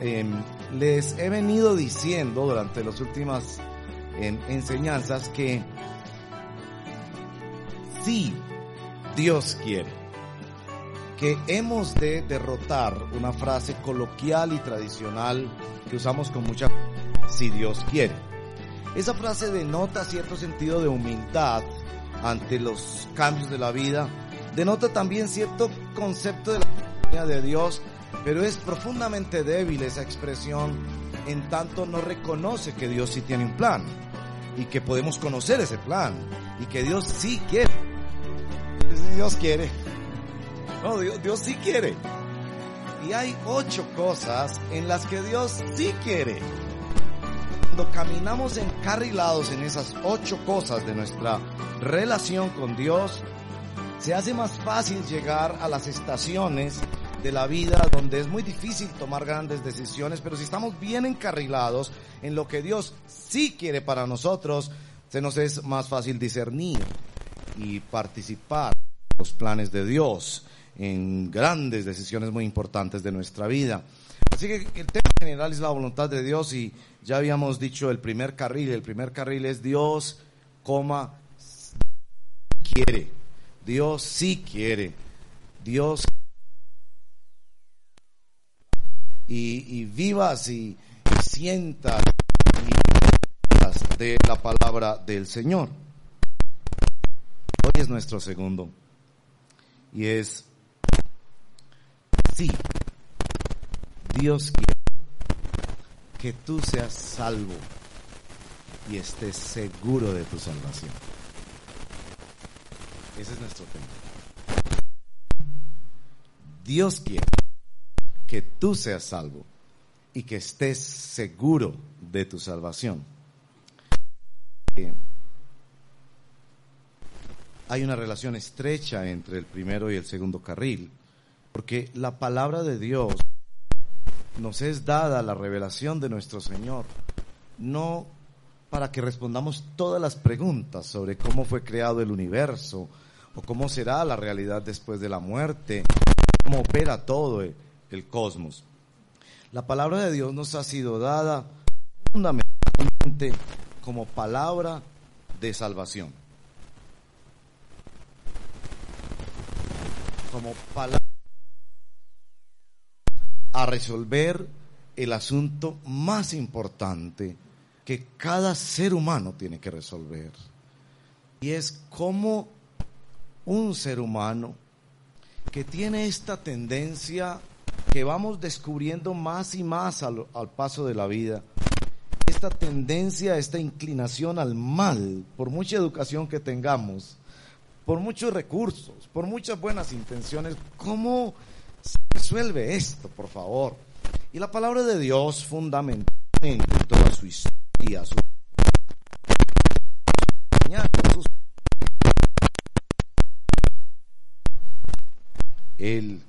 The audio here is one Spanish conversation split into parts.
em, les he venido diciendo durante las últimas em, enseñanzas que si Dios quiere, que hemos de derrotar una frase coloquial y tradicional que usamos con mucha si Dios quiere. Esa frase denota cierto sentido de humildad ante los cambios de la vida, denota también cierto concepto de la de Dios, pero es profundamente débil esa expresión en tanto no reconoce que Dios sí tiene un plan y que podemos conocer ese plan y que Dios sí quiere. Dios quiere. No, Dios, Dios sí quiere. Y hay ocho cosas en las que Dios sí quiere. Cuando caminamos encarrilados en esas ocho cosas de nuestra relación con Dios, se hace más fácil llegar a las estaciones de la vida donde es muy difícil tomar grandes decisiones, pero si estamos bien encarrilados en lo que Dios sí quiere para nosotros, se nos es más fácil discernir y participar en los planes de Dios en grandes decisiones muy importantes de nuestra vida. Así que el tema general es la voluntad de Dios y ya habíamos dicho el primer carril, el primer carril es Dios, coma, quiere. Dios sí quiere. Dios y, y vivas y, sientas y de la palabra del Señor. Hoy es nuestro segundo y es sí, Dios quiere que tú seas salvo y estés seguro de tu salvación. Ese es nuestro tema. Dios quiere que tú seas salvo y que estés seguro de tu salvación. Eh, hay una relación estrecha entre el primero y el segundo carril, porque la palabra de Dios nos es dada la revelación de nuestro Señor, no para que respondamos todas las preguntas sobre cómo fue creado el universo, o cómo será la realidad después de la muerte, cómo opera todo el cosmos. La palabra de Dios nos ha sido dada fundamentalmente como palabra de salvación. Como palabra a resolver el asunto más importante que cada ser humano tiene que resolver. Y es cómo un ser humano que tiene esta tendencia que vamos descubriendo más y más al, al, paso de la vida, esta tendencia, esta inclinación al mal, por mucha educación que tengamos, por muchos recursos, por muchas buenas intenciones, ¿cómo se resuelve esto, por favor? Y la palabra de Dios fundamentalmente en toda su historia, su el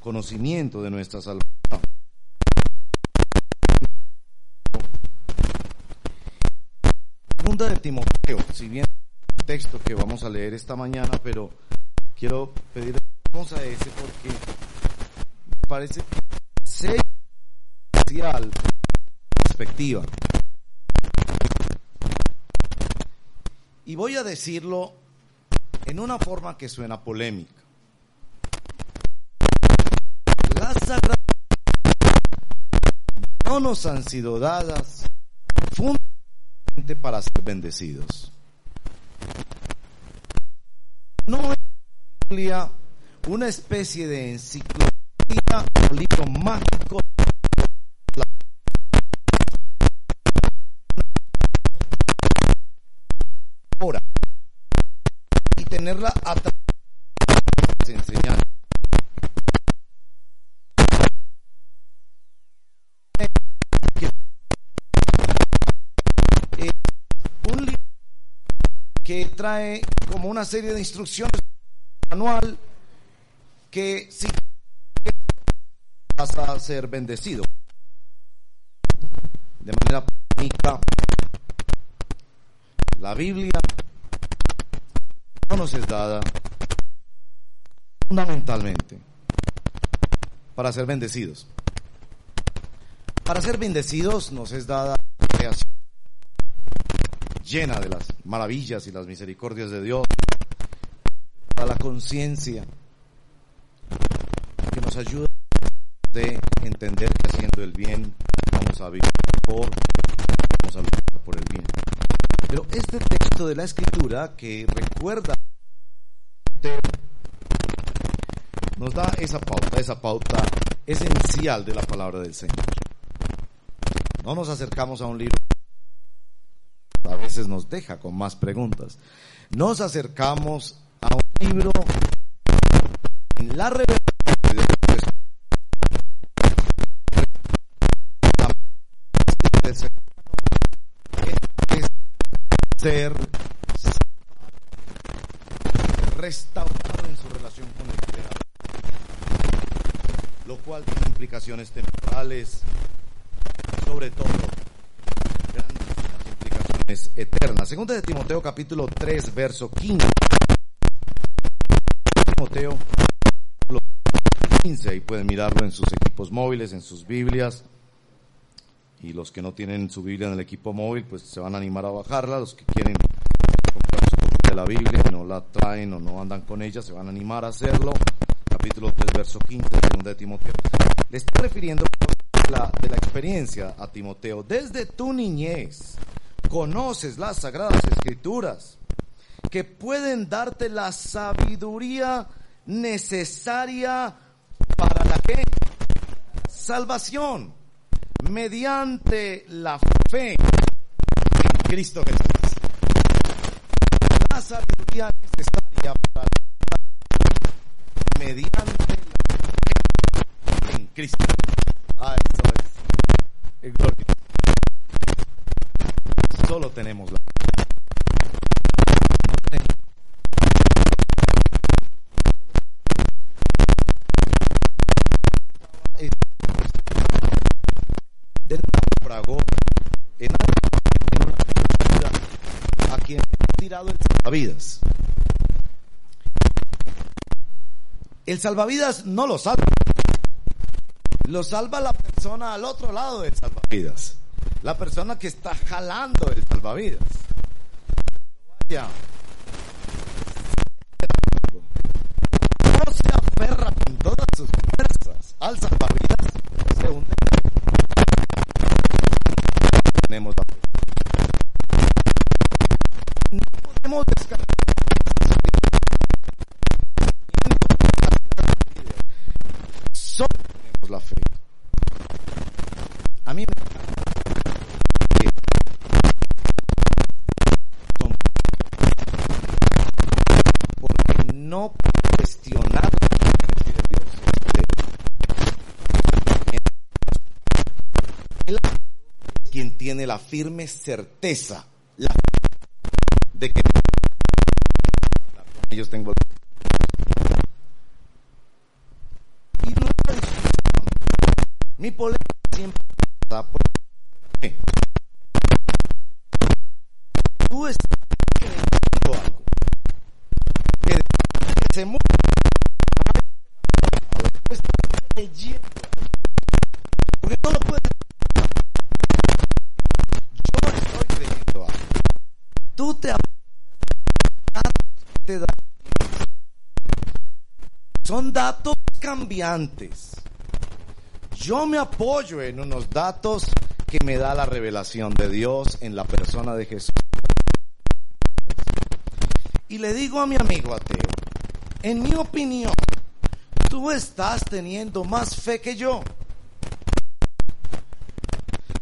conocimiento de nuestra salvación. Segunda de Timoteo, si bien el texto que vamos a leer esta mañana, pero quiero pedir vamos a ese porque me parece que especial perspectiva. Y voy a decirlo en una forma que suena polémica. Las no nos han sido dadas fundamentalmente para ser bendecidos. No es Biblia una especie de enciclopedia o libro mágico ahora y tenerla a que trae como una serie de instrucciones manual que si vas a ser bendecido de manera práctica la Biblia no nos es dada fundamentalmente para ser bendecidos. Para ser bendecidos nos es dada llena de las maravillas y las misericordias de Dios, a la conciencia que nos ayuda de entender que haciendo el bien vamos a vivir por, vamos a por el bien. Pero este texto de la escritura que recuerda nos da esa pauta, esa pauta esencial de la palabra del Señor. No nos acercamos a un libro, nos deja con más preguntas. Nos acercamos a un libro en la revelación ser restaurado en su relación con el Creador, lo cual tiene implicaciones temporales, sobre todo implicaciones eternas. Segunda de Timoteo capítulo 3 verso 15. Timoteo capítulo 15, ahí pueden mirarlo en sus equipos móviles, en sus Biblias. Y los que no tienen su Biblia en el equipo móvil, pues se van a animar a bajarla. Los que quieren comprar su copia de la Biblia y no la traen o no andan con ella, se van a animar a hacerlo. Capítulo 3, verso 15, segunda de Timoteo. Le estoy refiriendo de la experiencia a Timoteo. Desde tu niñez conoces las sagradas escrituras que pueden darte la sabiduría necesaria para la que salvación mediante la fe en Cristo Jesús. La sabiduría necesaria para la mediante la fe en Cristo. Ah, eso es. Gloria. Tenemos la. Del a quien tirado el salvavidas. El salvavidas no lo salva. Lo salva la persona al otro lado del salvavidas. La persona que está jalando el salvavidas. Vaya. No se aferra con todas sus fuerzas al salvavidas. Se hunde. Tenemos la fe. No podemos descartar. Solo tenemos la fe. A mí me que son- porque no cuestionar la promesa de Dios. Él es quien tiene la firme certeza la de que ellos tengo mi polémica siempre está por qué. tú estás creyendo algo que, que se mueve tú estás creyendo porque no lo puedes yo estoy creyendo algo tú te ap- te da- son datos cambiantes. Yo me apoyo en unos datos que me da la revelación de Dios en la persona de Jesús. Y le digo a mi amigo ateo, en mi opinión, tú estás teniendo más fe que yo.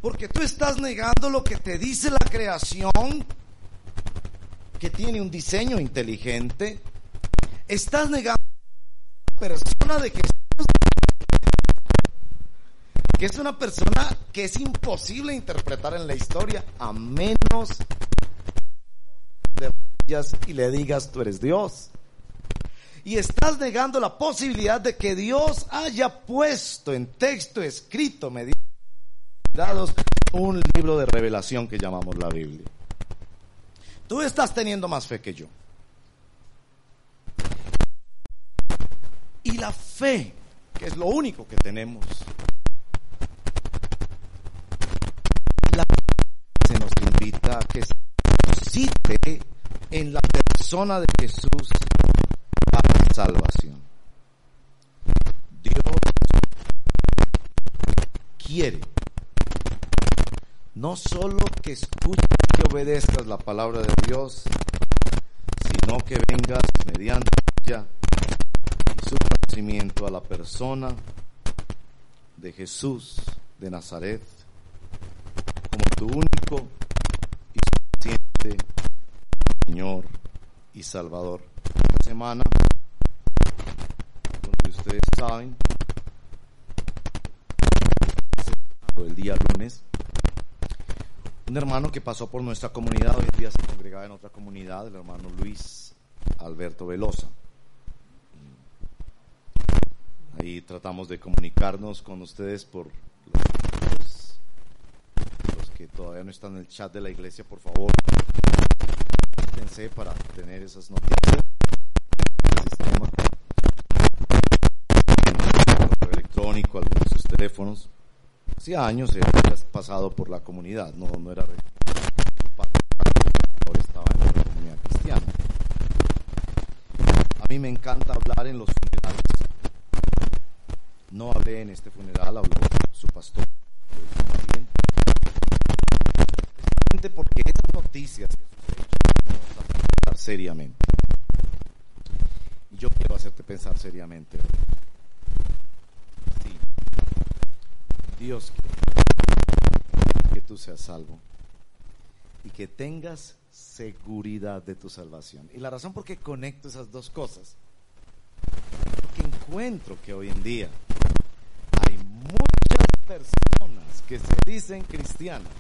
Porque tú estás negando lo que te dice la creación, que tiene un diseño inteligente. Estás negando la persona de Jesús, que es una persona que es imposible interpretar en la historia, a menos de y le digas tú eres Dios. Y estás negando la posibilidad de que Dios haya puesto en texto escrito mediante un libro de revelación que llamamos la Biblia. Tú estás teniendo más fe que yo. Y la fe, que es lo único que tenemos, invita que se cite en la persona de Jesús para salvación. Dios quiere no solo que escuches y obedezcas la palabra de Dios, sino que vengas mediante ella y su conocimiento a la persona de Jesús de Nazaret como tu único Señor y Salvador. Esta semana, donde ustedes saben, el día lunes, un hermano que pasó por nuestra comunidad, hoy en día se congregaba en otra comunidad, el hermano Luis Alberto Velosa. Ahí tratamos de comunicarnos con ustedes por los que todavía no están en el chat de la iglesia, por favor, para tener esas noticias. Sistema. electrónico, algunos de sus teléfonos. Hacía años he pasado por la comunidad, no, no era ahora estaba en la comunidad cristiana. A mí me encanta hablar en los funerales. No hablé en este funeral, habló su pastor. Porque esas noticias seriamente. Yo quiero hacerte pensar seriamente. Sí. Dios quiere que tú seas salvo y que tengas seguridad de tu salvación. Y la razón por qué conecto esas dos cosas, porque encuentro que hoy en día hay muchas personas que se dicen cristianas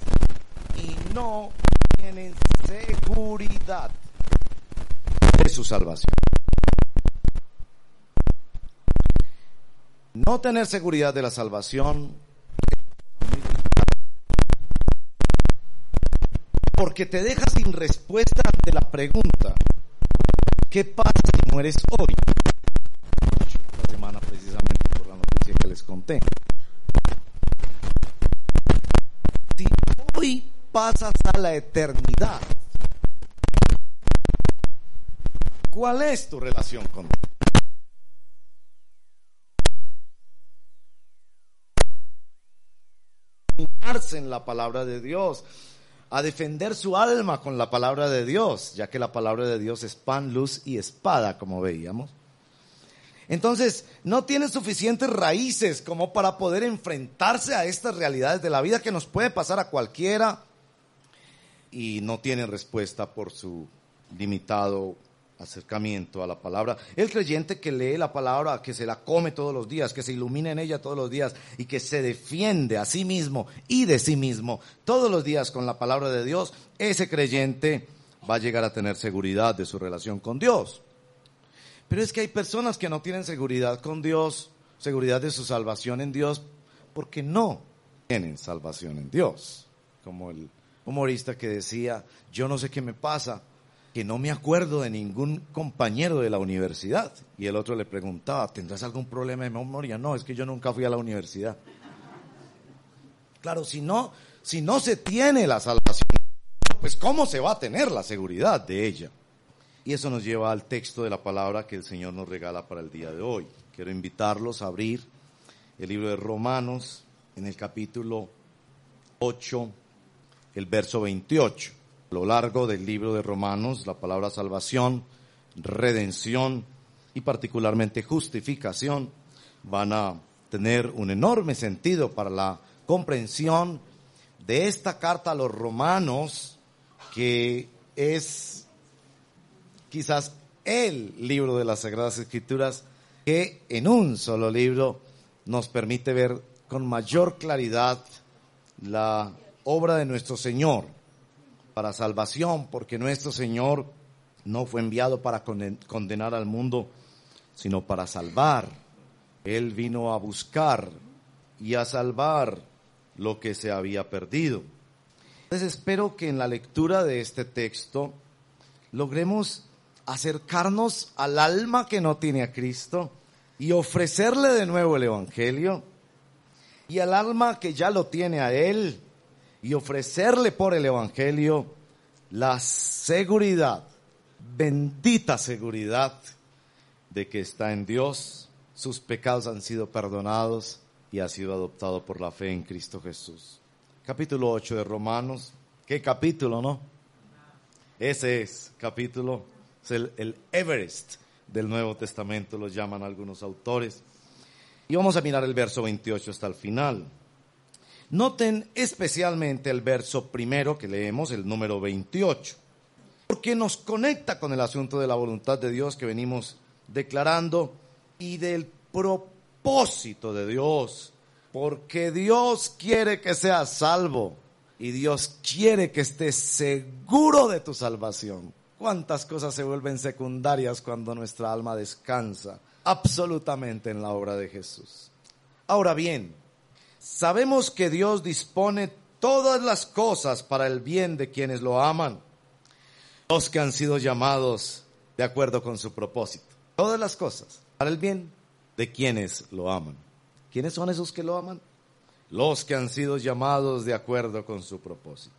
y no tienen seguridad de su salvación. No tener seguridad de la salvación porque te deja sin respuesta ante la pregunta, ¿qué pasa si mueres hoy? La semana precisamente por la noticia que les conté. Si hoy pasas a la eternidad, ¿cuál es tu relación con Dios? en la palabra de Dios, a defender su alma con la palabra de Dios, ya que la palabra de Dios es pan, luz y espada, como veíamos. Entonces, no tiene suficientes raíces como para poder enfrentarse a estas realidades de la vida que nos puede pasar a cualquiera y no tiene respuesta por su limitado acercamiento a la palabra. El creyente que lee la palabra, que se la come todos los días, que se ilumina en ella todos los días y que se defiende a sí mismo y de sí mismo todos los días con la palabra de Dios, ese creyente va a llegar a tener seguridad de su relación con Dios. Pero es que hay personas que no tienen seguridad con Dios, seguridad de su salvación en Dios, porque no tienen salvación en Dios, como el humorista que decía, yo no sé qué me pasa, que no me acuerdo de ningún compañero de la universidad. Y el otro le preguntaba, ¿tendrás algún problema de memoria? No, es que yo nunca fui a la universidad. Claro, si no, si no se tiene la salvación, pues ¿cómo se va a tener la seguridad de ella? Y eso nos lleva al texto de la palabra que el Señor nos regala para el día de hoy. Quiero invitarlos a abrir el libro de Romanos en el capítulo 8 el verso 28. A lo largo del libro de Romanos, la palabra salvación, redención y particularmente justificación van a tener un enorme sentido para la comprensión de esta carta a los romanos, que es quizás el libro de las Sagradas Escrituras que en un solo libro nos permite ver con mayor claridad la obra de nuestro Señor para salvación, porque nuestro Señor no fue enviado para condenar al mundo, sino para salvar. Él vino a buscar y a salvar lo que se había perdido. Entonces espero que en la lectura de este texto logremos acercarnos al alma que no tiene a Cristo y ofrecerle de nuevo el Evangelio y al alma que ya lo tiene a Él y ofrecerle por el Evangelio la seguridad, bendita seguridad de que está en Dios, sus pecados han sido perdonados y ha sido adoptado por la fe en Cristo Jesús. Capítulo 8 de Romanos. ¿Qué capítulo, no? Ese es capítulo, es el, Everest del Nuevo Testamento, lo llaman algunos autores. Y vamos a mirar el verso 28 hasta el final. Noten especialmente el verso primero que leemos, el número 28, porque nos conecta con el asunto de la voluntad de Dios que venimos declarando y del propósito de Dios, porque Dios quiere que seas salvo y Dios quiere que estés seguro de tu salvación. ¿Cuántas cosas se vuelven secundarias cuando nuestra alma descansa absolutamente en la obra de Jesús? Ahora bien, Sabemos que Dios dispone todas las cosas para el bien de quienes lo aman, los que han sido llamados de acuerdo con su propósito. Todas las cosas para el bien de quienes lo aman. ¿Quiénes son esos que lo aman? Los que han sido llamados de acuerdo con su propósito.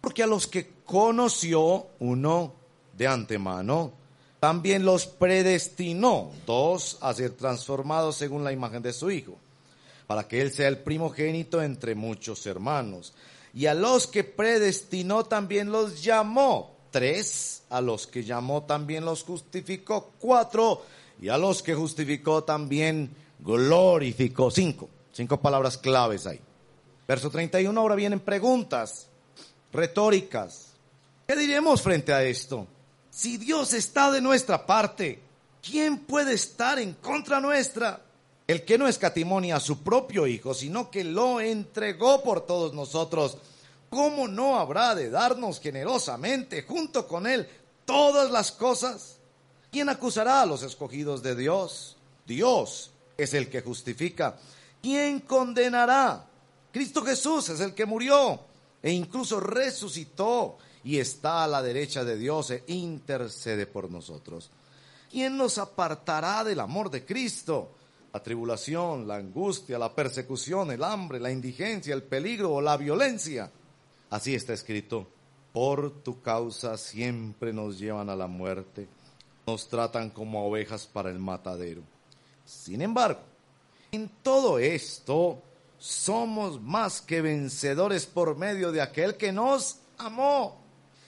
Porque a los que conoció uno de antemano, también los predestinó, dos, a ser transformados según la imagen de su Hijo para que Él sea el primogénito entre muchos hermanos. Y a los que predestinó también los llamó. Tres, a los que llamó también los justificó. Cuatro, y a los que justificó también glorificó. Cinco, cinco palabras claves ahí. Verso 31, ahora vienen preguntas retóricas. ¿Qué diremos frente a esto? Si Dios está de nuestra parte, ¿quién puede estar en contra nuestra? El que no escatimonia a su propio Hijo, sino que lo entregó por todos nosotros, ¿cómo no habrá de darnos generosamente junto con Él todas las cosas? ¿Quién acusará a los escogidos de Dios? Dios es el que justifica. ¿Quién condenará? Cristo Jesús es el que murió e incluso resucitó y está a la derecha de Dios e intercede por nosotros. ¿Quién nos apartará del amor de Cristo? La tribulación, la angustia, la persecución, el hambre, la indigencia, el peligro o la violencia. Así está escrito, por tu causa siempre nos llevan a la muerte, nos tratan como ovejas para el matadero. Sin embargo, en todo esto somos más que vencedores por medio de aquel que nos amó.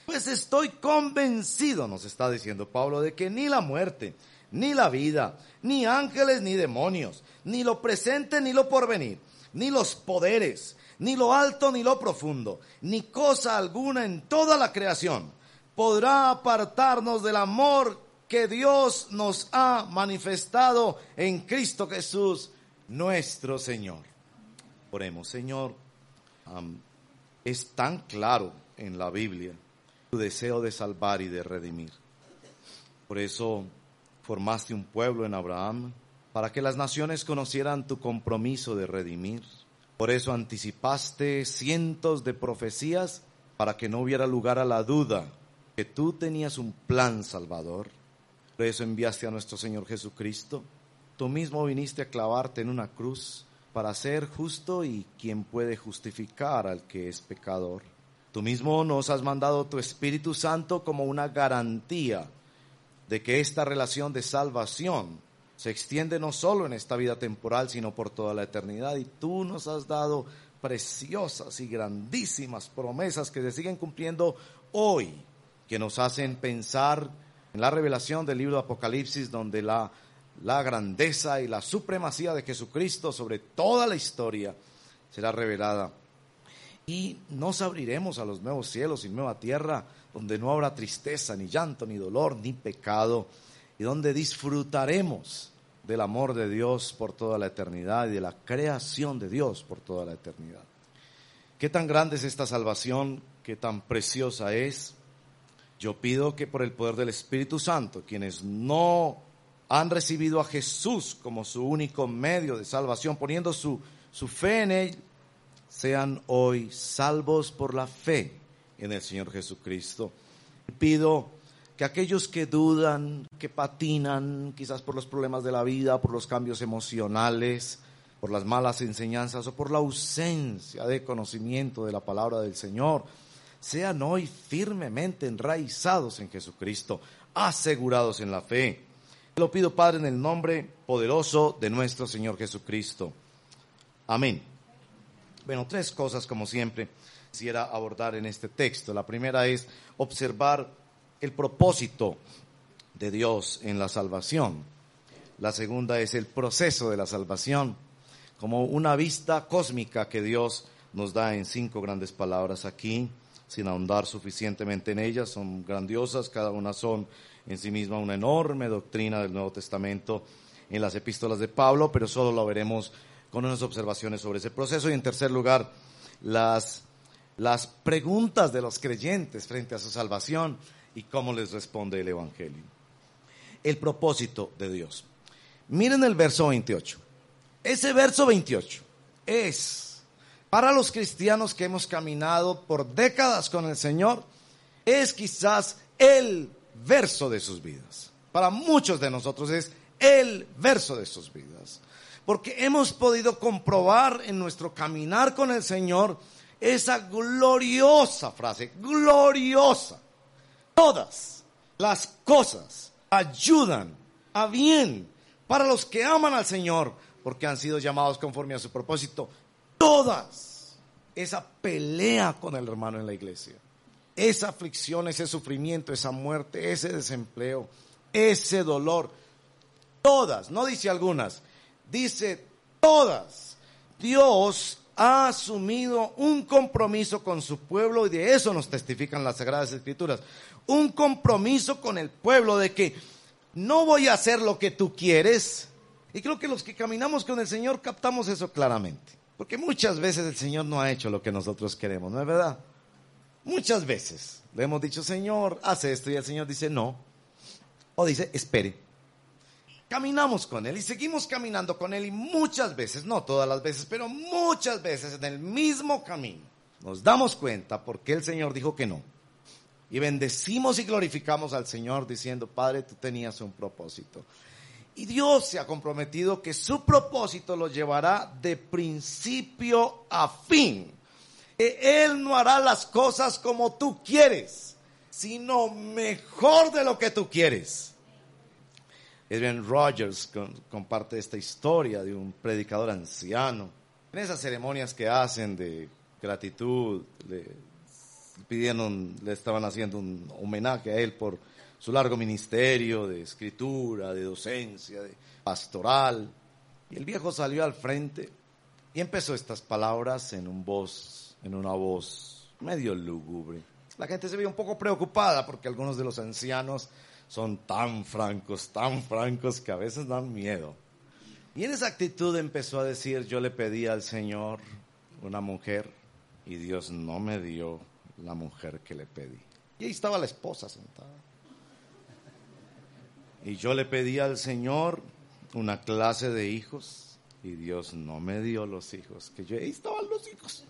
Pues estoy convencido, nos está diciendo Pablo, de que ni la muerte, ni la vida, ni ángeles, ni demonios, ni lo presente, ni lo porvenir, ni los poderes, ni lo alto, ni lo profundo, ni cosa alguna en toda la creación podrá apartarnos del amor que Dios nos ha manifestado en Cristo Jesús, nuestro Señor. Oremos, Señor, es tan claro en la Biblia tu deseo de salvar y de redimir. Por eso formaste un pueblo en Abraham para que las naciones conocieran tu compromiso de redimir. Por eso anticipaste cientos de profecías para que no hubiera lugar a la duda que tú tenías un plan salvador. Por eso enviaste a nuestro Señor Jesucristo. Tú mismo viniste a clavarte en una cruz para ser justo y quien puede justificar al que es pecador. Tú mismo nos has mandado tu Espíritu Santo como una garantía de que esta relación de salvación se extiende no solo en esta vida temporal, sino por toda la eternidad. Y tú nos has dado preciosas y grandísimas promesas que se siguen cumpliendo hoy, que nos hacen pensar en la revelación del libro de Apocalipsis, donde la, la grandeza y la supremacía de Jesucristo sobre toda la historia será revelada. Y nos abriremos a los nuevos cielos y nueva tierra donde no habrá tristeza, ni llanto, ni dolor, ni pecado, y donde disfrutaremos del amor de Dios por toda la eternidad y de la creación de Dios por toda la eternidad. Qué tan grande es esta salvación, qué tan preciosa es. Yo pido que por el poder del Espíritu Santo, quienes no han recibido a Jesús como su único medio de salvación, poniendo su, su fe en Él, sean hoy salvos por la fe en el Señor Jesucristo. Pido que aquellos que dudan, que patinan, quizás por los problemas de la vida, por los cambios emocionales, por las malas enseñanzas o por la ausencia de conocimiento de la palabra del Señor, sean hoy firmemente enraizados en Jesucristo, asegurados en la fe. Lo pido, Padre, en el nombre poderoso de nuestro Señor Jesucristo. Amén. Bueno, tres cosas, como siempre, quisiera abordar en este texto. La primera es observar el propósito de Dios en la salvación. La segunda es el proceso de la salvación como una vista cósmica que Dios nos da en cinco grandes palabras aquí, sin ahondar suficientemente en ellas, son grandiosas, cada una son en sí misma una enorme doctrina del Nuevo Testamento en las epístolas de Pablo, pero solo lo veremos con unas observaciones sobre ese proceso. Y en tercer lugar, las, las preguntas de los creyentes frente a su salvación y cómo les responde el Evangelio. El propósito de Dios. Miren el verso 28. Ese verso 28 es para los cristianos que hemos caminado por décadas con el Señor, es quizás el verso de sus vidas. Para muchos de nosotros es el verso de sus vidas. Porque hemos podido comprobar en nuestro caminar con el Señor esa gloriosa frase, gloriosa. Todas las cosas ayudan a bien para los que aman al Señor, porque han sido llamados conforme a su propósito. Todas. Esa pelea con el hermano en la iglesia. Esa aflicción, ese sufrimiento, esa muerte, ese desempleo, ese dolor. Todas, no dice algunas, dice todas. Dios ha asumido un compromiso con su pueblo y de eso nos testifican las Sagradas Escrituras. Un compromiso con el pueblo de que no voy a hacer lo que tú quieres, y creo que los que caminamos con el Señor captamos eso claramente. Porque muchas veces el Señor no ha hecho lo que nosotros queremos, ¿no es verdad? Muchas veces le hemos dicho, Señor, haz esto, y el Señor dice, no. O dice, espere. Caminamos con Él y seguimos caminando con Él y muchas veces, no todas las veces, pero muchas veces en el mismo camino, nos damos cuenta porque el Señor dijo que no. Y bendecimos y glorificamos al Señor diciendo, Padre, tú tenías un propósito. Y Dios se ha comprometido que su propósito lo llevará de principio a fin. Que Él no hará las cosas como tú quieres, sino mejor de lo que tú quieres. Adrian Rogers comparte esta historia de un predicador anciano. En esas ceremonias que hacen de gratitud, le estaban haciendo un homenaje a él por su largo ministerio de escritura, de docencia, de pastoral. Y el viejo salió al frente y empezó estas palabras en un voz, en una voz medio lúgubre. La gente se ve un poco preocupada porque algunos de los ancianos son tan francos, tan francos que a veces dan miedo. Y en esa actitud empezó a decir, yo le pedí al Señor una mujer y Dios no me dio la mujer que le pedí. Y ahí estaba la esposa sentada. Y yo le pedí al Señor una clase de hijos y Dios no me dio los hijos, que yo ahí estaban los hijos.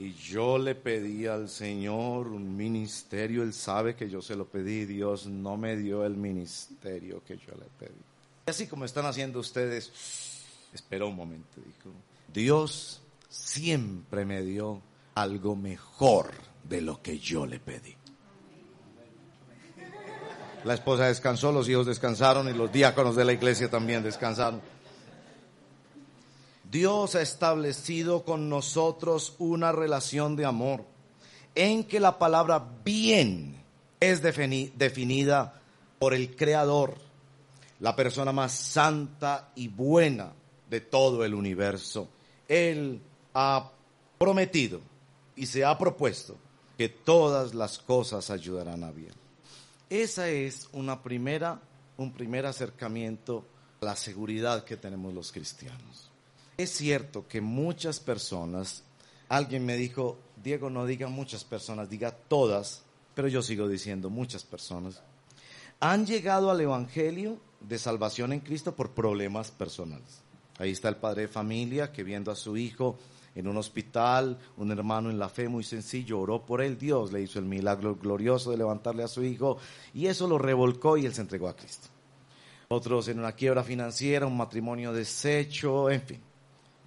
Y yo le pedí al Señor un ministerio, Él sabe que yo se lo pedí, Dios no me dio el ministerio que yo le pedí. Y así como están haciendo ustedes, espera un momento, dijo, Dios siempre me dio algo mejor de lo que yo le pedí. La esposa descansó, los hijos descansaron y los diáconos de la iglesia también descansaron. Dios ha establecido con nosotros una relación de amor en que la palabra bien es definida por el Creador, la persona más santa y buena de todo el universo. Él ha prometido y se ha propuesto que todas las cosas ayudarán a bien. Esa es una primera, un primer acercamiento a la seguridad que tenemos los cristianos. Es cierto que muchas personas, alguien me dijo, Diego, no diga muchas personas, diga todas, pero yo sigo diciendo muchas personas, han llegado al Evangelio de salvación en Cristo por problemas personales. Ahí está el padre de familia que viendo a su hijo en un hospital, un hermano en la fe muy sencillo oró por él, Dios le hizo el milagro glorioso de levantarle a su hijo y eso lo revolcó y él se entregó a Cristo. otros en una quiebra financiera, un matrimonio deshecho, en fin.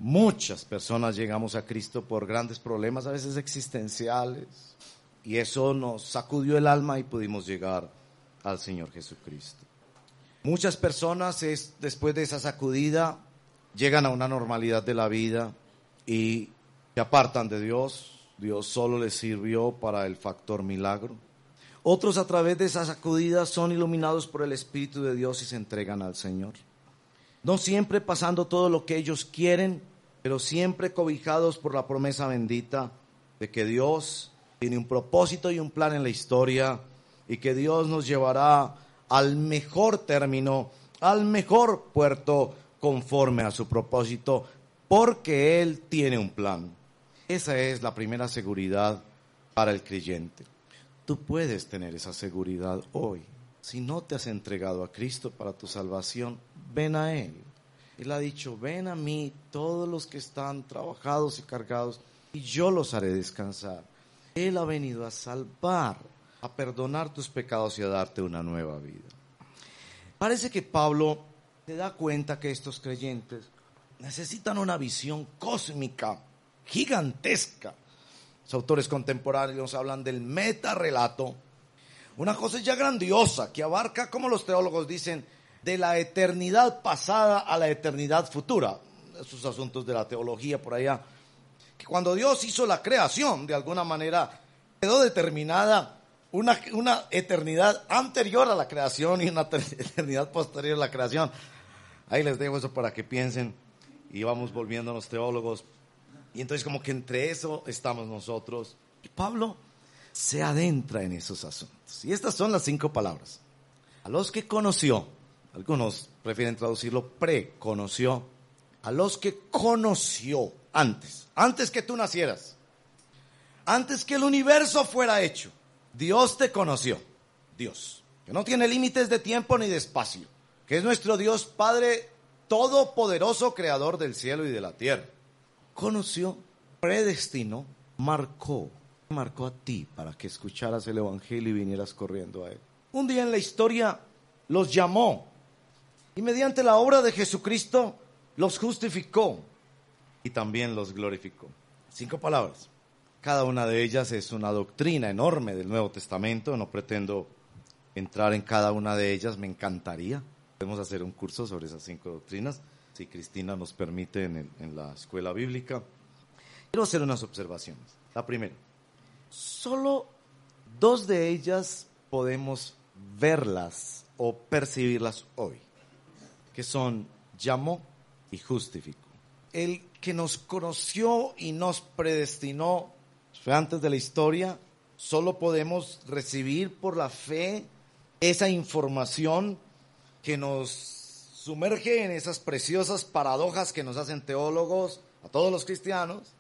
Muchas personas llegamos a Cristo por grandes problemas, a veces existenciales, y eso nos sacudió el alma y pudimos llegar al Señor Jesucristo. Muchas personas es, después de esa sacudida llegan a una normalidad de la vida y se apartan de Dios. Dios solo les sirvió para el factor milagro. Otros a través de esa sacudida son iluminados por el Espíritu de Dios y se entregan al Señor. No siempre pasando todo lo que ellos quieren, pero siempre cobijados por la promesa bendita de que Dios tiene un propósito y un plan en la historia y que Dios nos llevará al mejor término, al mejor puerto conforme a su propósito, porque Él tiene un plan. Esa es la primera seguridad para el creyente. Tú puedes tener esa seguridad hoy. Si no te has entregado a Cristo para tu salvación, ven a Él. Él ha dicho, ven a mí todos los que están trabajados y cargados, y yo los haré descansar. Él ha venido a salvar a perdonar tus pecados y a darte una nueva vida. Parece que Pablo se da cuenta que estos creyentes necesitan una visión cósmica, gigantesca. Los autores contemporáneos hablan del metarrelato, una cosa ya grandiosa que abarca, como los teólogos dicen, de la eternidad pasada a la eternidad futura. Esos asuntos de la teología por allá. Que cuando Dios hizo la creación, de alguna manera, quedó determinada una, una eternidad anterior a la creación y una eternidad posterior a la creación. Ahí les dejo eso para que piensen y vamos volviendo a los teólogos. Y entonces como que entre eso estamos nosotros. Y Pablo se adentra en esos asuntos. Y estas son las cinco palabras. A los que conoció, algunos prefieren traducirlo preconoció, a los que conoció antes, antes que tú nacieras, antes que el universo fuera hecho Dios te conoció, Dios, que no tiene límites de tiempo ni de espacio, que es nuestro Dios Padre Todopoderoso, Creador del cielo y de la tierra. Conoció, predestinó, marcó, marcó a ti para que escucharas el Evangelio y vinieras corriendo a Él. Un día en la historia los llamó y mediante la obra de Jesucristo los justificó y también los glorificó. Cinco palabras. Cada una de ellas es una doctrina enorme del Nuevo Testamento. No pretendo entrar en cada una de ellas, me encantaría. Podemos hacer un curso sobre esas cinco doctrinas, si Cristina nos permite en, en la escuela bíblica. Quiero hacer unas observaciones. La primera, solo dos de ellas podemos verlas o percibirlas hoy, que son llamó y justificó. El que nos conoció y nos predestinó fue antes de la historia, solo podemos recibir por la fe esa información que nos sumerge en esas preciosas paradojas que nos hacen teólogos, a todos los cristianos.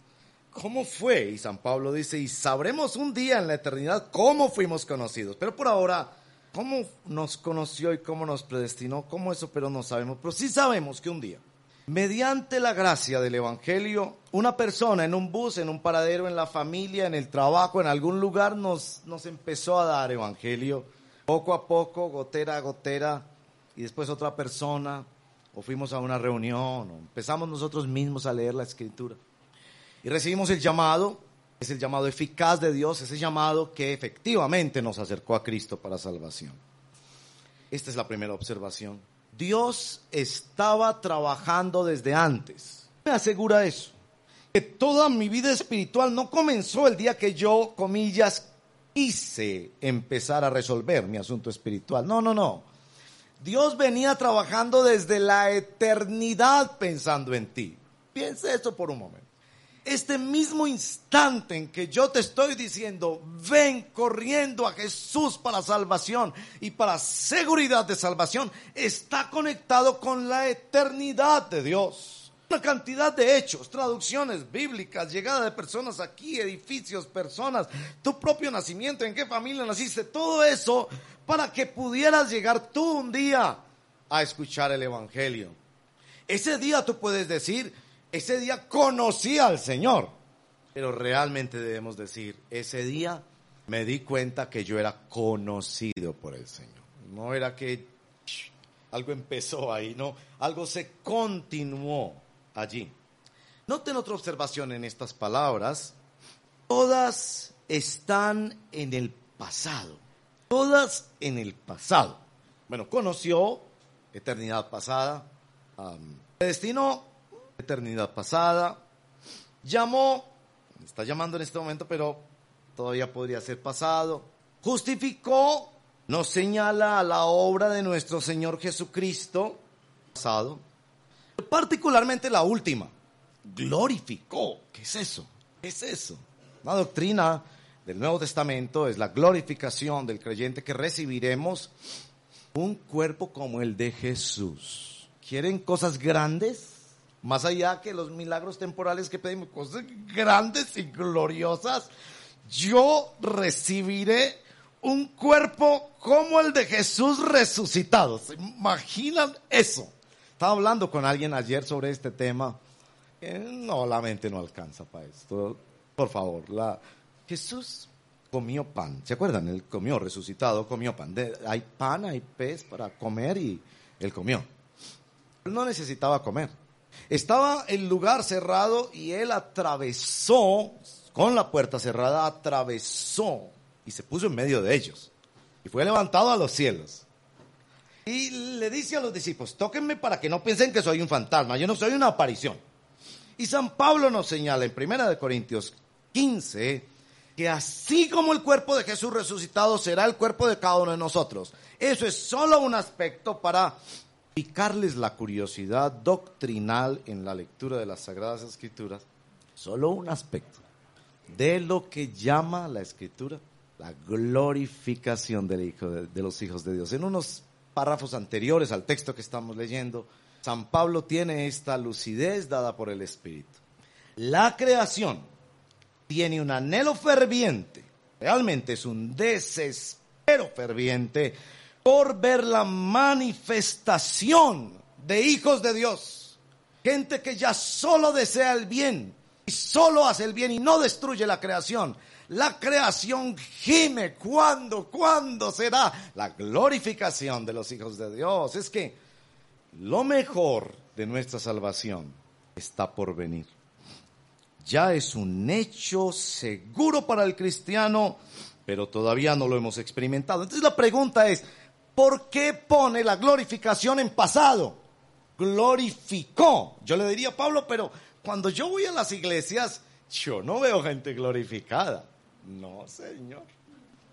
¿Cómo fue? Y San Pablo dice, y sabremos un día en la eternidad cómo fuimos conocidos. Pero por ahora, ¿cómo nos conoció y cómo nos predestinó? ¿Cómo eso? Pero no sabemos. Pero sí sabemos que un día Mediante la gracia del Evangelio, una persona en un bus, en un paradero, en la familia, en el trabajo, en algún lugar, nos, nos empezó a dar Evangelio, poco a poco, gotera a gotera, y después otra persona, o fuimos a una reunión, o empezamos nosotros mismos a leer la Escritura. Y recibimos el llamado, es el llamado eficaz de Dios, ese llamado que efectivamente nos acercó a Cristo para salvación. Esta es la primera observación. Dios estaba trabajando desde antes. Me asegura eso. Que toda mi vida espiritual no comenzó el día que yo, comillas, quise empezar a resolver mi asunto espiritual. No, no, no. Dios venía trabajando desde la eternidad pensando en ti. Piense eso por un momento este mismo instante en que yo te estoy diciendo, ven corriendo a Jesús para salvación y para seguridad de salvación, está conectado con la eternidad de Dios. Una cantidad de hechos, traducciones bíblicas, llegada de personas aquí, edificios, personas, tu propio nacimiento, en qué familia naciste, todo eso para que pudieras llegar tú un día a escuchar el Evangelio. Ese día tú puedes decir, ese día conocí al Señor. Pero realmente debemos decir, ese día me di cuenta que yo era conocido por el Señor. No era que algo empezó ahí, ¿no? Algo se continuó allí. Noten otra observación en estas palabras. Todas están en el pasado. Todas en el pasado. Bueno, conoció eternidad pasada, destinó eternidad pasada, llamó, está llamando en este momento, pero todavía podría ser pasado, justificó, nos señala a la obra de nuestro Señor Jesucristo, pasado, particularmente la última, glorificó. ¿Qué es eso? ¿Qué es eso? La doctrina del Nuevo Testamento es la glorificación del creyente que recibiremos un cuerpo como el de Jesús. ¿Quieren cosas grandes? Más allá que los milagros temporales que pedimos, cosas grandes y gloriosas. Yo recibiré un cuerpo como el de Jesús resucitado. ¿Se imaginan eso? Estaba hablando con alguien ayer sobre este tema. no, la mente no alcanza para esto. Por favor, la, Jesús comió pan. ¿Se acuerdan? Él comió, resucitado, comió pan. hay pan, hay pez para comer y él comió. Él no necesitaba comer. Estaba el lugar cerrado y él atravesó, con la puerta cerrada, atravesó y se puso en medio de ellos. Y fue levantado a los cielos. Y le dice a los discípulos, tóquenme para que no piensen que soy un fantasma, yo no soy una aparición. Y San Pablo nos señala en 1 Corintios 15, que así como el cuerpo de Jesús resucitado será el cuerpo de cada uno de nosotros. Eso es solo un aspecto para picarles la curiosidad doctrinal en la lectura de las Sagradas Escrituras. Solo un aspecto de lo que llama la Escritura la glorificación del hijo de, de los hijos de Dios. En unos párrafos anteriores al texto que estamos leyendo, San Pablo tiene esta lucidez dada por el Espíritu. La creación tiene un anhelo ferviente, realmente es un desespero ferviente por ver la manifestación de hijos de Dios. Gente que ya solo desea el bien y solo hace el bien y no destruye la creación. La creación gime. ¿Cuándo? ¿Cuándo será la glorificación de los hijos de Dios? Es que lo mejor de nuestra salvación está por venir ya es un hecho seguro para el cristiano, pero todavía no lo hemos experimentado. Entonces la pregunta es, ¿por qué pone la glorificación en pasado? Glorificó. Yo le diría a Pablo, pero cuando yo voy a las iglesias, yo no veo gente glorificada. No, Señor.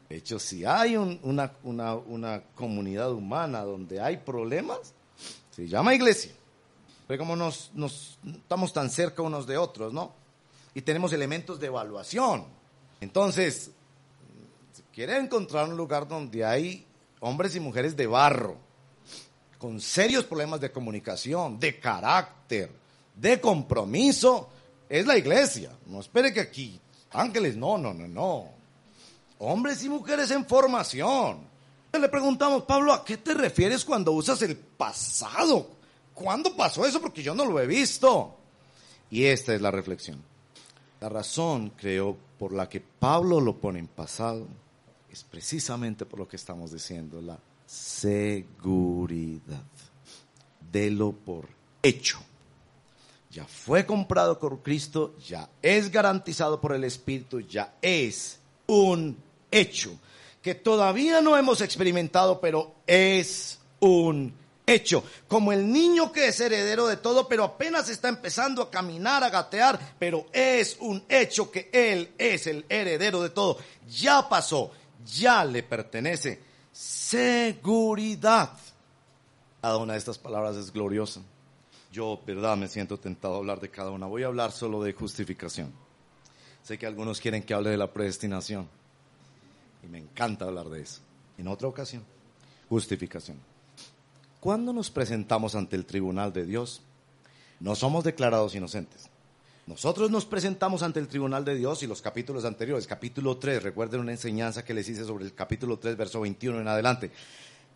De hecho, si hay una, una comunidad humana donde hay problemas, se llama iglesia. Pero como nos, nos, estamos tan cerca unos de otros, ¿no? y tenemos elementos de evaluación. Entonces, si quiere encontrar un lugar donde hay hombres y mujeres de barro, con serios problemas de comunicación, de carácter, de compromiso, es la iglesia. No espere que aquí, ángeles, no, no, no, no. Hombres y mujeres en formación. Le preguntamos, Pablo, ¿a qué te refieres cuando usas el pasado? ¿Cuándo pasó eso? Porque yo no lo he visto. Y esta es la reflexión. La razón, creo, por la que Pablo lo pone en pasado es precisamente por lo que estamos diciendo, la seguridad. lo por hecho. Ya fue comprado por Cristo, ya es garantizado por el Espíritu, ya es un hecho que todavía no hemos experimentado, pero es un hecho, como el niño que es heredero de todo, pero apenas está empezando a caminar, a gatear, pero es un hecho que él es el heredero de todo. Ya pasó, ya le pertenece. Seguridad. Cada una de estas palabras es gloriosa. Yo, verdad, me siento tentado a hablar de cada una. Voy a hablar solo de justificación. Sé que algunos quieren que hable de la predestinación. Y me encanta hablar de eso. En otra ocasión, justificación. Cuando nos presentamos ante el tribunal de Dios, no somos declarados inocentes. Nosotros nos presentamos ante el tribunal de Dios y los capítulos anteriores, capítulo 3, recuerden una enseñanza que les hice sobre el capítulo 3, verso 21 en adelante.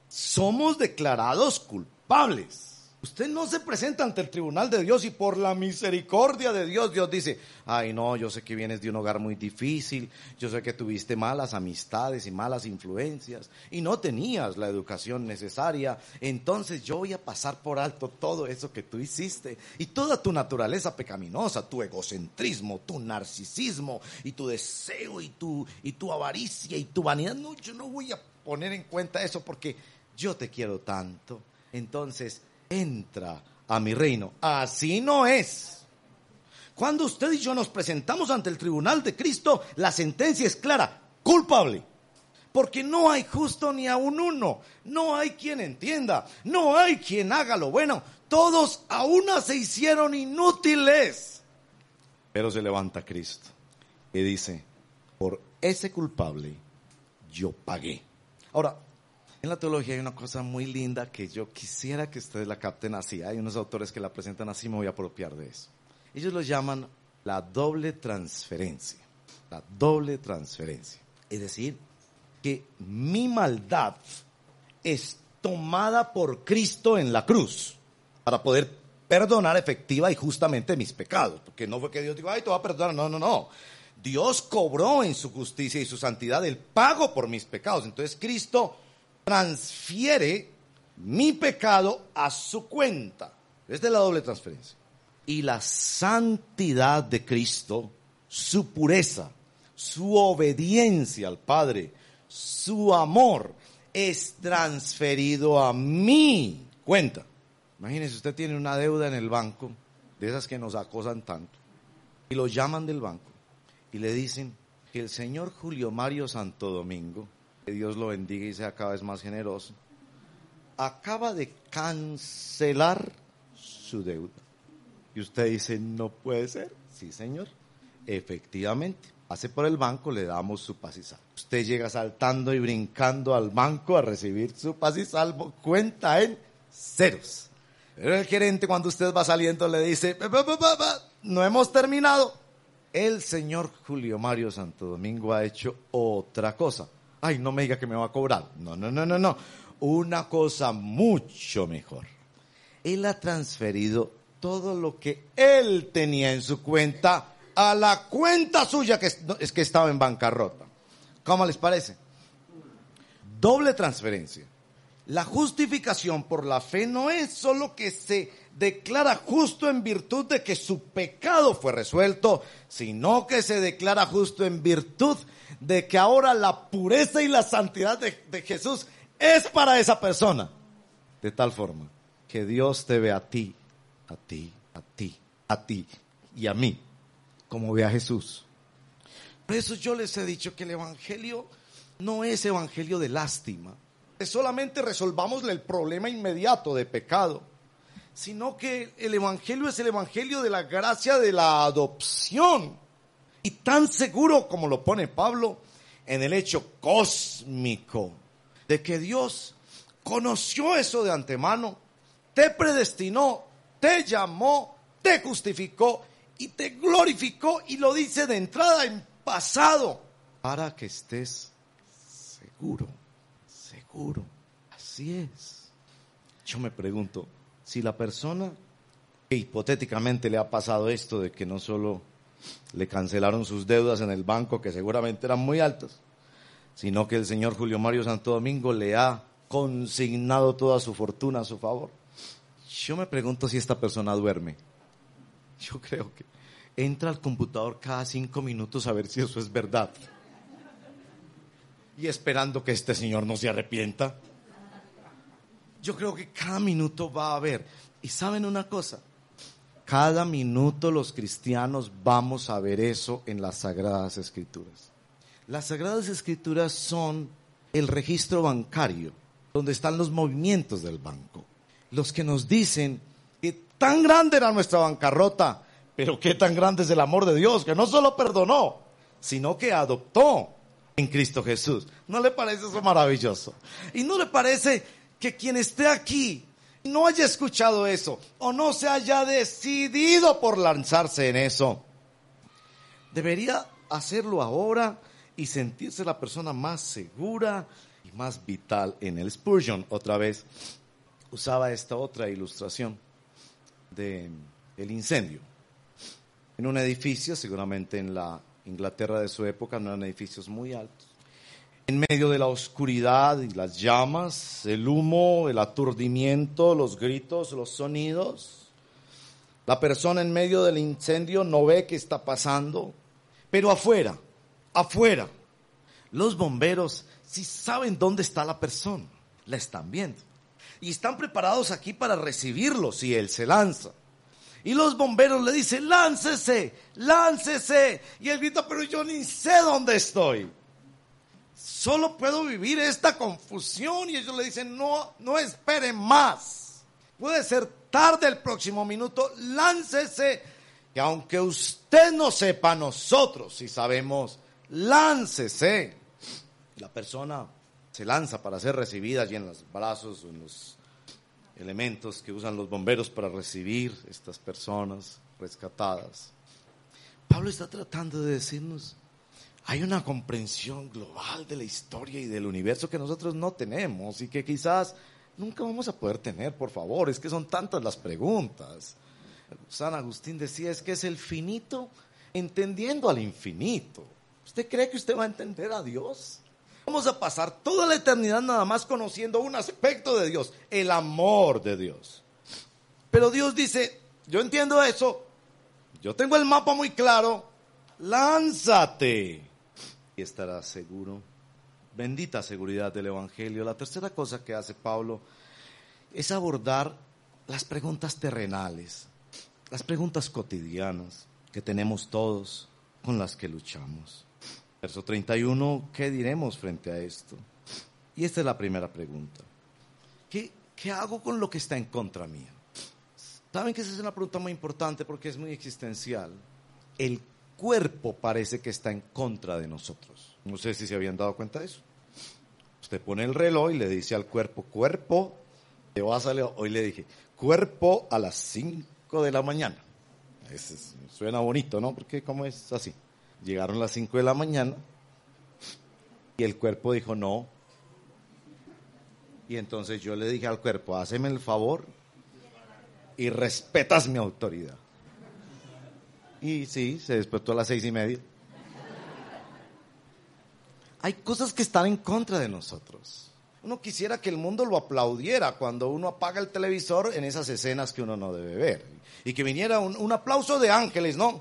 Somos declarados culpables. Usted no se presenta ante el tribunal de Dios y por la misericordia de Dios, Dios dice, ay no, yo sé que vienes de un hogar muy difícil, yo sé que tuviste malas amistades y malas influencias y no tenías la educación necesaria, entonces yo voy a pasar por alto todo eso que tú hiciste y toda tu naturaleza pecaminosa, tu egocentrismo, tu narcisismo y tu deseo y tu, y tu avaricia y tu vanidad. No, yo no voy a poner en cuenta eso porque yo te quiero tanto. Entonces, entra a mi reino. Así no es. Cuando usted y yo nos presentamos ante el tribunal de Cristo, la sentencia es clara, culpable. Porque no hay justo ni a un uno, no hay quien entienda, no hay quien haga lo bueno. Todos a una se hicieron inútiles. Pero se levanta Cristo y dice, por ese culpable yo pagué. Ahora, en la teología hay una cosa muy linda que yo quisiera que ustedes la capten así. Hay unos autores que la presentan así, me voy a apropiar de eso. Ellos lo llaman la doble transferencia. La doble transferencia. Es decir, que mi maldad es tomada por Cristo en la cruz para poder perdonar efectiva y justamente mis pecados. Porque no fue que Dios dijo, ay, te va a perdonar. No, no, no. Dios cobró en su justicia y su santidad el pago por mis pecados. Entonces Cristo transfiere mi pecado a su cuenta. Es de la doble transferencia. Y la santidad de Cristo, su pureza, su obediencia al Padre, su amor, es transferido a mi cuenta. Imagínese, usted tiene una deuda en el banco, de esas que nos acosan tanto, y lo llaman del banco y le dicen que el señor Julio Mario Santo Domingo que Dios lo bendiga y sea cada vez más generoso, acaba de cancelar su deuda. Y usted dice, no puede ser. Sí, señor. Efectivamente. Hace por el banco, le damos su paz y salvo. Usted llega saltando y brincando al banco a recibir su paz y salvo. Cuenta en ceros. Pero el gerente cuando usted va saliendo le dice, no hemos terminado. El señor Julio Mario Santo Domingo ha hecho otra cosa ay, no me diga que me va a cobrar. No, no, no, no, no. Una cosa mucho mejor. Él ha transferido todo lo que él tenía en su cuenta a la cuenta suya, que es, que estaba en bancarrota. ¿Cómo les parece? Doble transferencia. La justificación por la fe no es solo que se declara justo en virtud de que su pecado fue resuelto, sino que se declara justo en virtud de que ahora la pureza y la santidad de, Jesús es para esa persona. De tal forma que Dios te ve a ti, a ti, a ti, a ti y a mí, como ve a Jesús. Por eso yo les he dicho que el Evangelio no es Evangelio de lástima. Es solamente resolvamos el problema inmediato de pecado, sino que el Evangelio es el Evangelio de la gracia de la adopción y tan seguro como lo pone Pablo en el hecho cósmico de que Dios conoció eso de antemano, te predestinó, te llamó, te justificó y te glorificó y lo dice de entrada en pasado para que estés seguro, seguro. Así es. Yo me pregunto, si la persona hipotéticamente le ha pasado esto de que no solo le cancelaron sus deudas en el banco, que seguramente eran muy altas, sino que el señor Julio Mario Santo Domingo le ha consignado toda su fortuna a su favor. Yo me pregunto si esta persona duerme. Yo creo que entra al computador cada cinco minutos a ver si eso es verdad. Y esperando que este señor no se arrepienta. Yo creo que cada minuto va a haber. Y saben una cosa, cada minuto los cristianos vamos a ver eso en las Sagradas Escrituras. Las Sagradas Escrituras son el registro bancario, donde están los movimientos del banco. Los que nos dicen que tan grande era nuestra bancarrota, pero qué tan grande es el amor de Dios, que no solo perdonó, sino que adoptó en Cristo Jesús. ¿No le parece eso maravilloso? ¿Y no le parece que quien esté aquí no haya escuchado eso o no se haya decidido por lanzarse en eso, debería hacerlo ahora y sentirse la persona más segura y más vital en el Spurgeon. Otra vez, usaba esta otra ilustración de el incendio. En un edificio, seguramente en la Inglaterra de su época, no eran edificios muy altos. En medio de la oscuridad y las llamas, el humo, el aturdimiento, los gritos, los sonidos, la persona en medio del incendio no ve qué está pasando, pero afuera, afuera, los bomberos sí saben dónde está la persona, la están viendo. Y están preparados aquí para recibirlo si él se lanza. Y los bomberos le dicen, láncese, láncese. Y él grita, pero yo ni sé dónde estoy. Solo puedo vivir esta confusión. Y ellos le dicen, no, no espere más. Puede ser tarde el próximo minuto, láncese. Y aunque usted no sepa, nosotros si sabemos, láncese. La persona se lanza para ser recibida allí en los brazos en los elementos que usan los bomberos para recibir estas personas rescatadas. Pablo está tratando de decirnos, hay una comprensión global de la historia y del universo que nosotros no tenemos y que quizás nunca vamos a poder tener, por favor, es que son tantas las preguntas. San Agustín decía, es que es el finito entendiendo al infinito. ¿Usted cree que usted va a entender a Dios? Vamos a pasar toda la eternidad nada más conociendo un aspecto de Dios, el amor de Dios. Pero Dios dice, yo entiendo eso, yo tengo el mapa muy claro, lánzate y estarás seguro. Bendita seguridad del Evangelio. La tercera cosa que hace Pablo es abordar las preguntas terrenales, las preguntas cotidianas que tenemos todos, con las que luchamos. Verso 31, ¿qué diremos frente a esto? Y esta es la primera pregunta. ¿Qué, ¿Qué hago con lo que está en contra mía? Saben que esa es una pregunta muy importante porque es muy existencial. El cuerpo parece que está en contra de nosotros. No sé si se habían dado cuenta de eso. Usted pone el reloj y le dice al cuerpo, cuerpo, te vas a hoy le dije, cuerpo a las 5 de la mañana. Suena bonito, ¿no? Porque ¿cómo es así? Llegaron las 5 de la mañana y el cuerpo dijo no. Y entonces yo le dije al cuerpo, háceme el favor y respetas mi autoridad. Y sí, se despertó a las seis y media. Hay cosas que están en contra de nosotros. Uno quisiera que el mundo lo aplaudiera cuando uno apaga el televisor en esas escenas que uno no debe ver. Y que viniera un, un aplauso de ángeles, ¿no?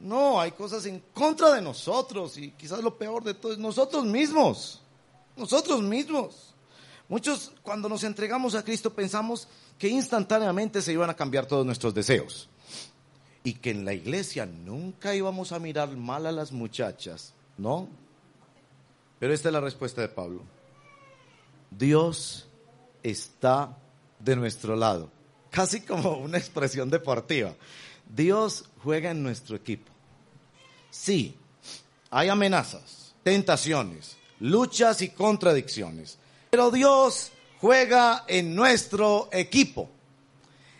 No, hay cosas en contra de nosotros y quizás lo peor de todo es nosotros mismos. Nosotros mismos. Muchos cuando nos entregamos a Cristo pensamos que instantáneamente se iban a cambiar todos nuestros deseos y que en la iglesia nunca íbamos a mirar mal a las muchachas, ¿no? Pero esta es la respuesta de Pablo. Dios está de nuestro lado, casi como una expresión deportiva. Dios juega en nuestro equipo. Sí, hay amenazas, tentaciones, luchas y contradicciones, pero Dios juega en nuestro equipo.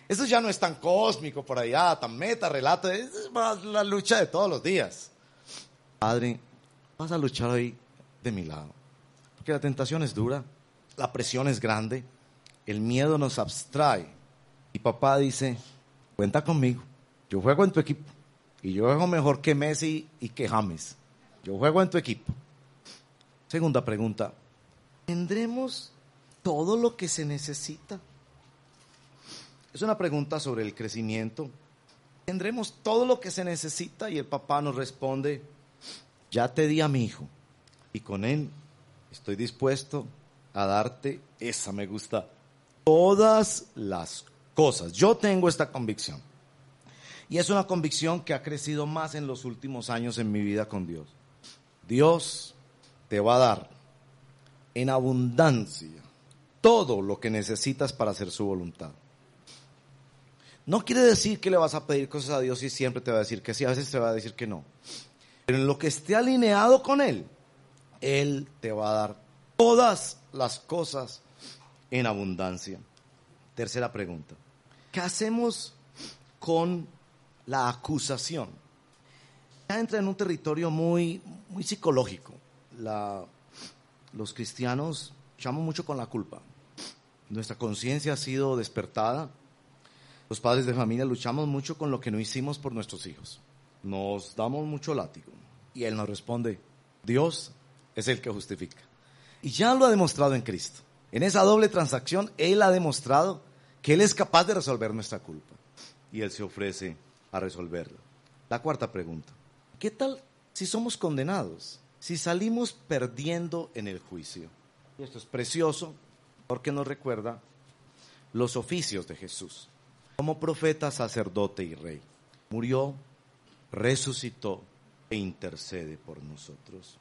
Eso ya no es tan cósmico por allá, tan meta, relato, es más la lucha de todos los días. Padre, vas a luchar hoy de mi lado, porque la tentación es dura, la presión es grande, el miedo nos abstrae. Y papá dice, cuenta conmigo. Yo juego en tu equipo. Y yo juego mejor que Messi y que James. Yo juego en tu equipo. Segunda pregunta. ¿Tendremos todo lo que se necesita? Es una pregunta sobre el crecimiento. ¿Tendremos todo lo que se necesita? Y el papá nos responde, ya te di a mi hijo. Y con él estoy dispuesto a darte, esa me gusta, todas las cosas. Yo tengo esta convicción. Y es una convicción que ha crecido más en los últimos años en mi vida con Dios. Dios te va a dar en abundancia todo lo que necesitas para hacer su voluntad. No quiere decir que le vas a pedir cosas a Dios y siempre te va a decir que sí, a veces te va a decir que no. Pero en lo que esté alineado con Él, Él te va a dar todas las cosas en abundancia. Tercera pregunta. ¿Qué hacemos con la acusación. Ya entra en un territorio muy, muy psicológico. los cristianos llaman mucho con la culpa. nuestra conciencia ha sido despertada. Los padres de familia luchamos mucho con lo que no hicimos por nuestros hijos. Nos damos mucho látigo. Y Él nos responde, Dios es el que justifica. Y ya lo ha demostrado en Cristo. En esa doble transacción, Él ha demostrado que Él es capaz de resolver nuestra culpa. Y Él se ofrece a resolverla. La cuarta pregunta. ¿Qué tal si somos condenados? Si salimos perdiendo en el juicio. Y esto es precioso porque nos recuerda los oficios de Jesús. Como profeta, sacerdote y rey. Murió, resucitó e intercede por nosotros.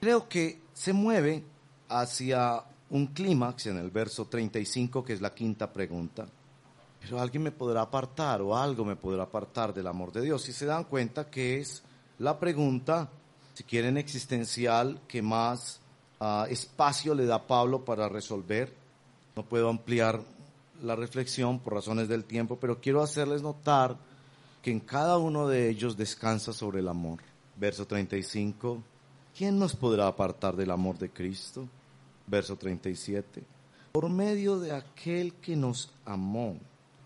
Creo que se mueve hacia un clímax en el verso 35, que es la quinta pregunta. Pero alguien me podrá apartar o algo me podrá apartar del amor de Dios. Si se dan cuenta que es la pregunta, si quieren, existencial, que más uh, espacio le da Pablo para resolver. No puedo ampliar la reflexión por razones del tiempo, pero quiero hacerles notar que en cada uno de ellos descansa sobre el amor. Verso 35, ¿quién nos podrá apartar del amor de Cristo? Verso 37, por medio de aquel que nos amó.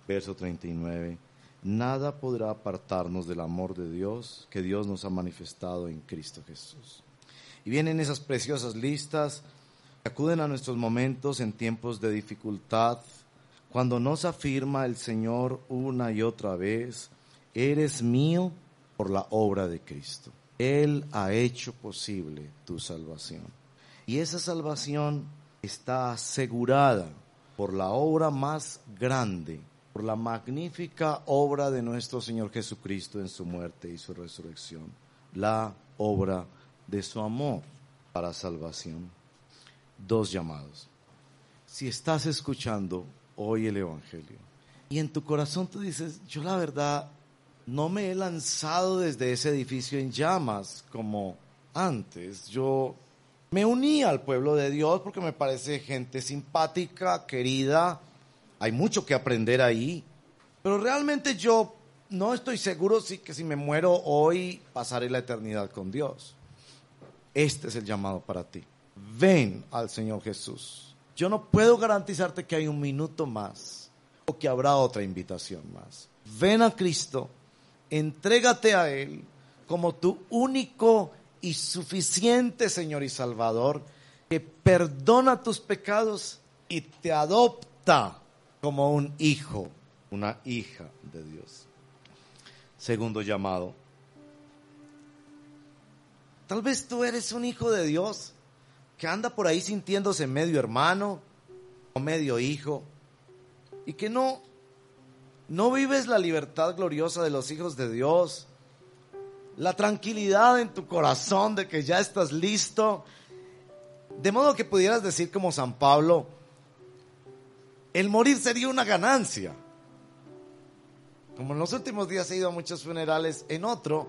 Verso 39, nada podrá apartarnos del amor de Dios que Dios nos ha manifestado en Cristo Jesús. Y vienen esas preciosas listas que acuden a nuestros momentos en tiempos de dificultad, cuando nos afirma el Señor una y otra vez, eres mío por la obra de Cristo. Él ha hecho posible tu salvación. Y esa salvación está asegurada por la obra más grande, por la magnífica obra de nuestro Señor Jesucristo en su muerte y su resurrección, la obra de su amor para salvación. Dos llamados. Si estás escuchando hoy el Evangelio y en tu corazón tú dices, yo la verdad no me he lanzado desde ese edificio en llamas como antes, yo me uní al pueblo de Dios porque me parece gente simpática, querida, hay mucho que aprender ahí, pero realmente yo no estoy seguro si que si me muero hoy pasaré la eternidad con Dios. Este es el llamado para ti. Ven al Señor Jesús. Yo no puedo garantizarte que hay un minuto más o que habrá otra invitación más. Ven a Cristo, entrégate a Él como tu único y suficiente Señor y Salvador, que perdona tus pecados y te adopta como un hijo, una hija de Dios. Segundo llamado, Tal vez tú eres un hijo de Dios que anda por ahí sintiéndose medio hermano o medio hijo y que no no vives la libertad gloriosa de los hijos de Dios. La tranquilidad en tu corazón de que ya estás listo. De modo que pudieras decir como San Pablo, el morir sería una ganancia. Como en los últimos días he ido a muchos funerales, en otro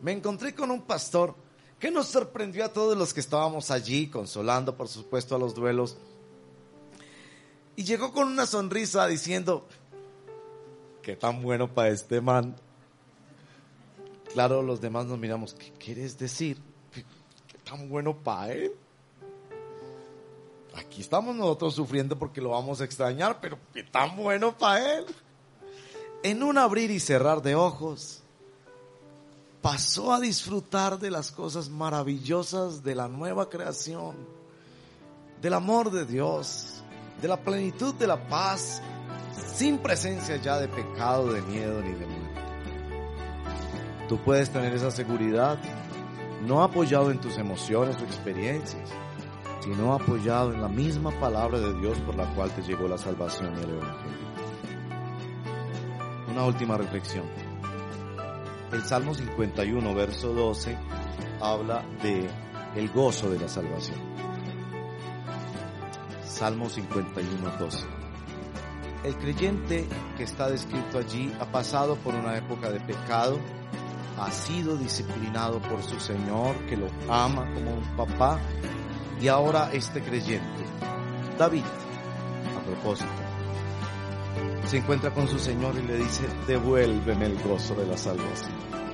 me encontré con un pastor que nos sorprendió a todos los que estábamos allí, consolando por supuesto a los duelos. Y llegó con una sonrisa diciendo, qué tan bueno para este man. Claro, los demás nos miramos, ¿qué quieres decir? ¿Qué, tan bueno para él? Aquí estamos nosotros sufriendo porque lo vamos a extrañar, pero qué tan bueno para él. En un abrir y cerrar de ojos, pasó a disfrutar de las cosas maravillosas de la nueva creación, del amor de Dios, de la plenitud de la paz, sin presencia ya de pecado, de miedo ni de muerte. Tú puedes tener esa seguridad no apoyado en tus emociones o experiencias, sino apoyado en la misma palabra de Dios por la cual te llegó la salvación y el Evangelio. Una última reflexión. El Salmo 51, verso 12, habla de el gozo de la salvación. Salmo 51, 12. El creyente que está descrito allí ha pasado por una época de pecado, ha sido disciplinado por su Señor, que lo ama como un papá, y ahora este creyente, David, a propósito, se encuentra con su Señor y le dice, devuélveme el gozo de la salvación.